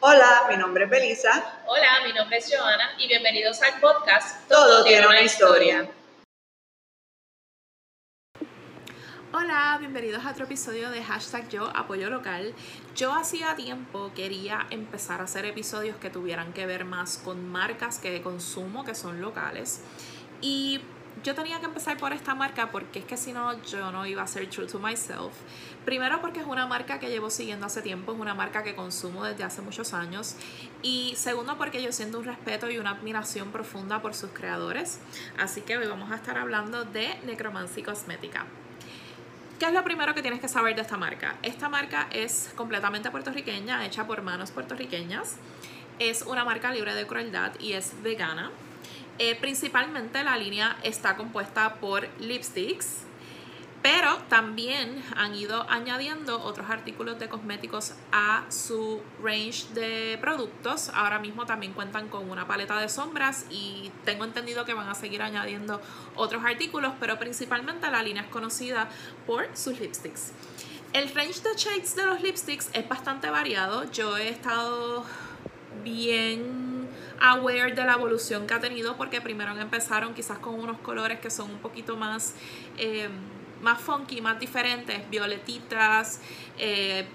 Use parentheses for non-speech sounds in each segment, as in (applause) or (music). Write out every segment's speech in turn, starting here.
Hola, mi nombre es Belisa. Hola, mi nombre es Joana y bienvenidos al podcast Todo, tiene una historia. Hola, bienvenidos a otro episodio de hashtag Yo Apoyo Local. Yo hacía tiempo quería empezar a hacer episodios que tuvieran que ver más con marcas que consumo, que son locales. Y yo tenía que empezar por esta marca porque es que si no, yo no iba a ser true to myself. Primero porque es una marca que llevo siguiendo hace tiempo, es una marca que consumo desde hace muchos años. Y segundo porque yo siento un respeto y una admiración profunda por sus creadores. Así que hoy vamos a estar hablando de Necromancy Cosmética. ¿Qué es lo primero que tienes que saber de esta marca? Esta marca es completamente puertorriqueña, hecha por manos puertorriqueñas. Es una marca libre de crueldad y es vegana. Eh, principalmente la línea está compuesta por lipsticks, pero también han ido añadiendo otros artículos de cosméticos a su range de productos. Ahora mismo también cuentan con una paleta de sombras y tengo entendido que van a seguir añadiendo otros artículos, pero principalmente la línea es conocida por sus lipsticks. El range de shades de los lipsticks es bastante variado. Yo he estado bien aware de la evolución que ha tenido porque primero empezaron quizás con unos colores que son un poquito más, eh, más funky, más diferentes, violetitas, eh,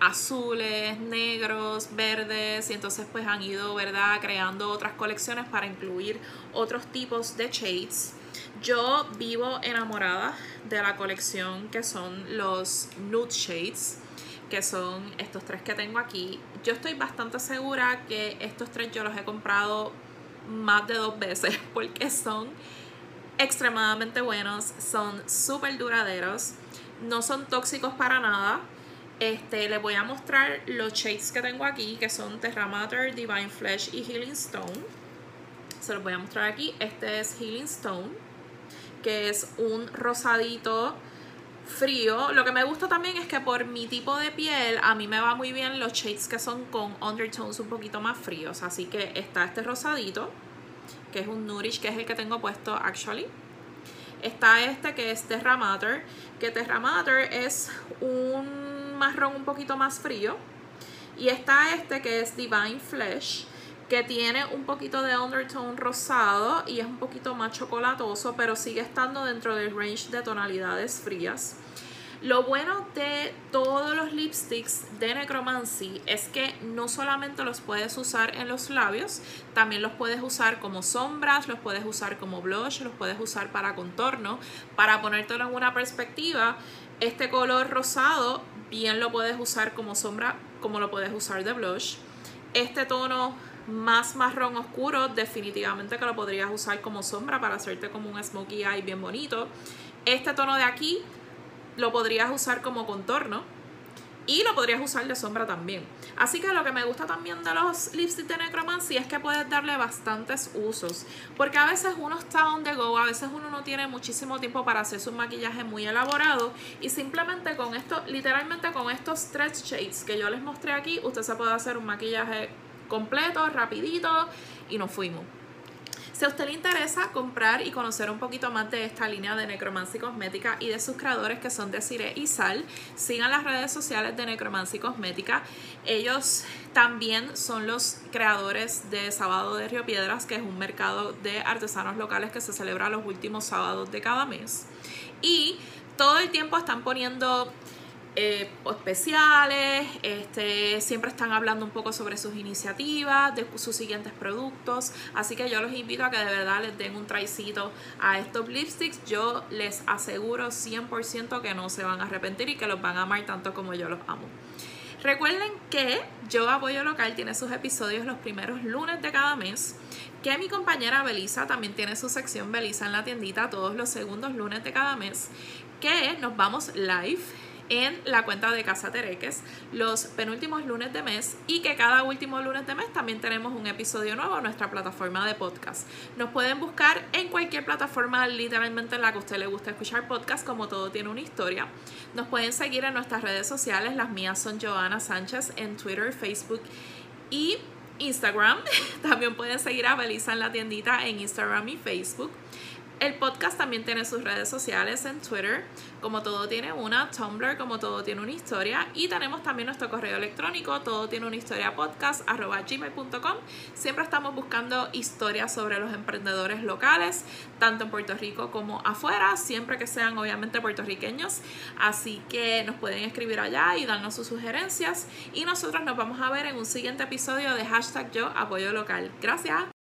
azules, negros, verdes y entonces pues han ido, ¿verdad?, creando otras colecciones para incluir otros tipos de shades. Yo vivo enamorada de la colección que son los nude shades que son estos tres que tengo aquí. Yo estoy bastante segura que estos tres yo los he comprado más de dos veces (laughs) porque son extremadamente buenos, son súper duraderos, no son tóxicos para nada. Este, les voy a mostrar los shades que tengo aquí, que son Terra Mater, Divine Flesh y Healing Stone. Se los voy a mostrar aquí. Este es Healing Stone, que es un rosadito frío. Lo que me gusta también es que por mi tipo de piel, a mí me va muy bien los shades que son con undertones un poquito más fríos. Así que está este rosadito, que es un Nourish, que es el que tengo puesto actually. Está este que es Terra Mater, que Terra Mater es un marrón un poquito más frío. Y está este que es Divine Flesh, que tiene un poquito de undertone rosado y es un poquito más chocolatoso, pero sigue estando dentro del range de tonalidades frías. Lo bueno de todos los lipsticks de Necromancy es que no solamente los puedes usar en los labios, también los puedes usar como sombras, los puedes usar como blush, los puedes usar para contorno. Para ponértelo en una perspectiva, este color rosado bien lo puedes usar como sombra, como lo puedes usar de blush. Este tono más marrón oscuro, definitivamente que lo podrías usar como sombra para hacerte como un smokey eye bien bonito. Este tono de aquí lo podrías usar como contorno y lo podrías usar de sombra también. Así que lo que me gusta también de los lipsticks de Necromancy es que puedes darle bastantes usos. Porque a veces uno está on the go, a veces uno no tiene muchísimo tiempo para hacer su maquillaje muy elaborado. Y simplemente con esto, literalmente con estos tres shades que yo les mostré aquí, usted se puede hacer un maquillaje completo, rapidito y nos fuimos. Si a usted le interesa comprar y conocer un poquito más de esta línea de Necromancy Cosmética y de sus creadores que son Desiree y Sal, sigan las redes sociales de Necromancy Cosmética. Ellos también son los creadores de Sábado de Río Piedras, que es un mercado de artesanos locales que se celebra los últimos sábados de cada mes. Y todo el tiempo están poniendo eh, especiales, este, siempre están hablando un poco sobre sus iniciativas, de sus siguientes productos, así que yo los invito a que de verdad les den un traicito a estos lipsticks, yo les aseguro 100% que no se van a arrepentir y que los van a amar tanto como yo los amo. Recuerden que Yo Apoyo Local tiene sus episodios los primeros lunes de cada mes, que mi compañera Belisa también tiene su sección Belisa en la tiendita todos los segundos lunes de cada mes, que nos vamos live en la cuenta de Casa Tereques los penúltimos lunes de mes y que cada último lunes de mes también tenemos un episodio nuevo en nuestra plataforma de podcast. Nos pueden buscar en cualquier plataforma literalmente en la que a usted le gusta escuchar podcast como todo tiene una historia. Nos pueden seguir en nuestras redes sociales, las mías son Joana Sánchez en Twitter, Facebook y Instagram. (laughs) También pueden seguir a Belisa en la tiendita en Instagram y Facebook. El podcast también tiene sus redes sociales en Twitter, como todo tiene una, Tumblr, como todo tiene una historia, y tenemos también nuestro correo electrónico, todo tiene una historia podcast, gmail.com. Siempre estamos buscando historias sobre los emprendedores locales, tanto en Puerto Rico como afuera, siempre que sean obviamente puertorriqueños. Así que nos pueden escribir allá y darnos sus sugerencias. Y nosotros nos vamos a ver en un siguiente episodio de hashtag yo apoyo local. Gracias.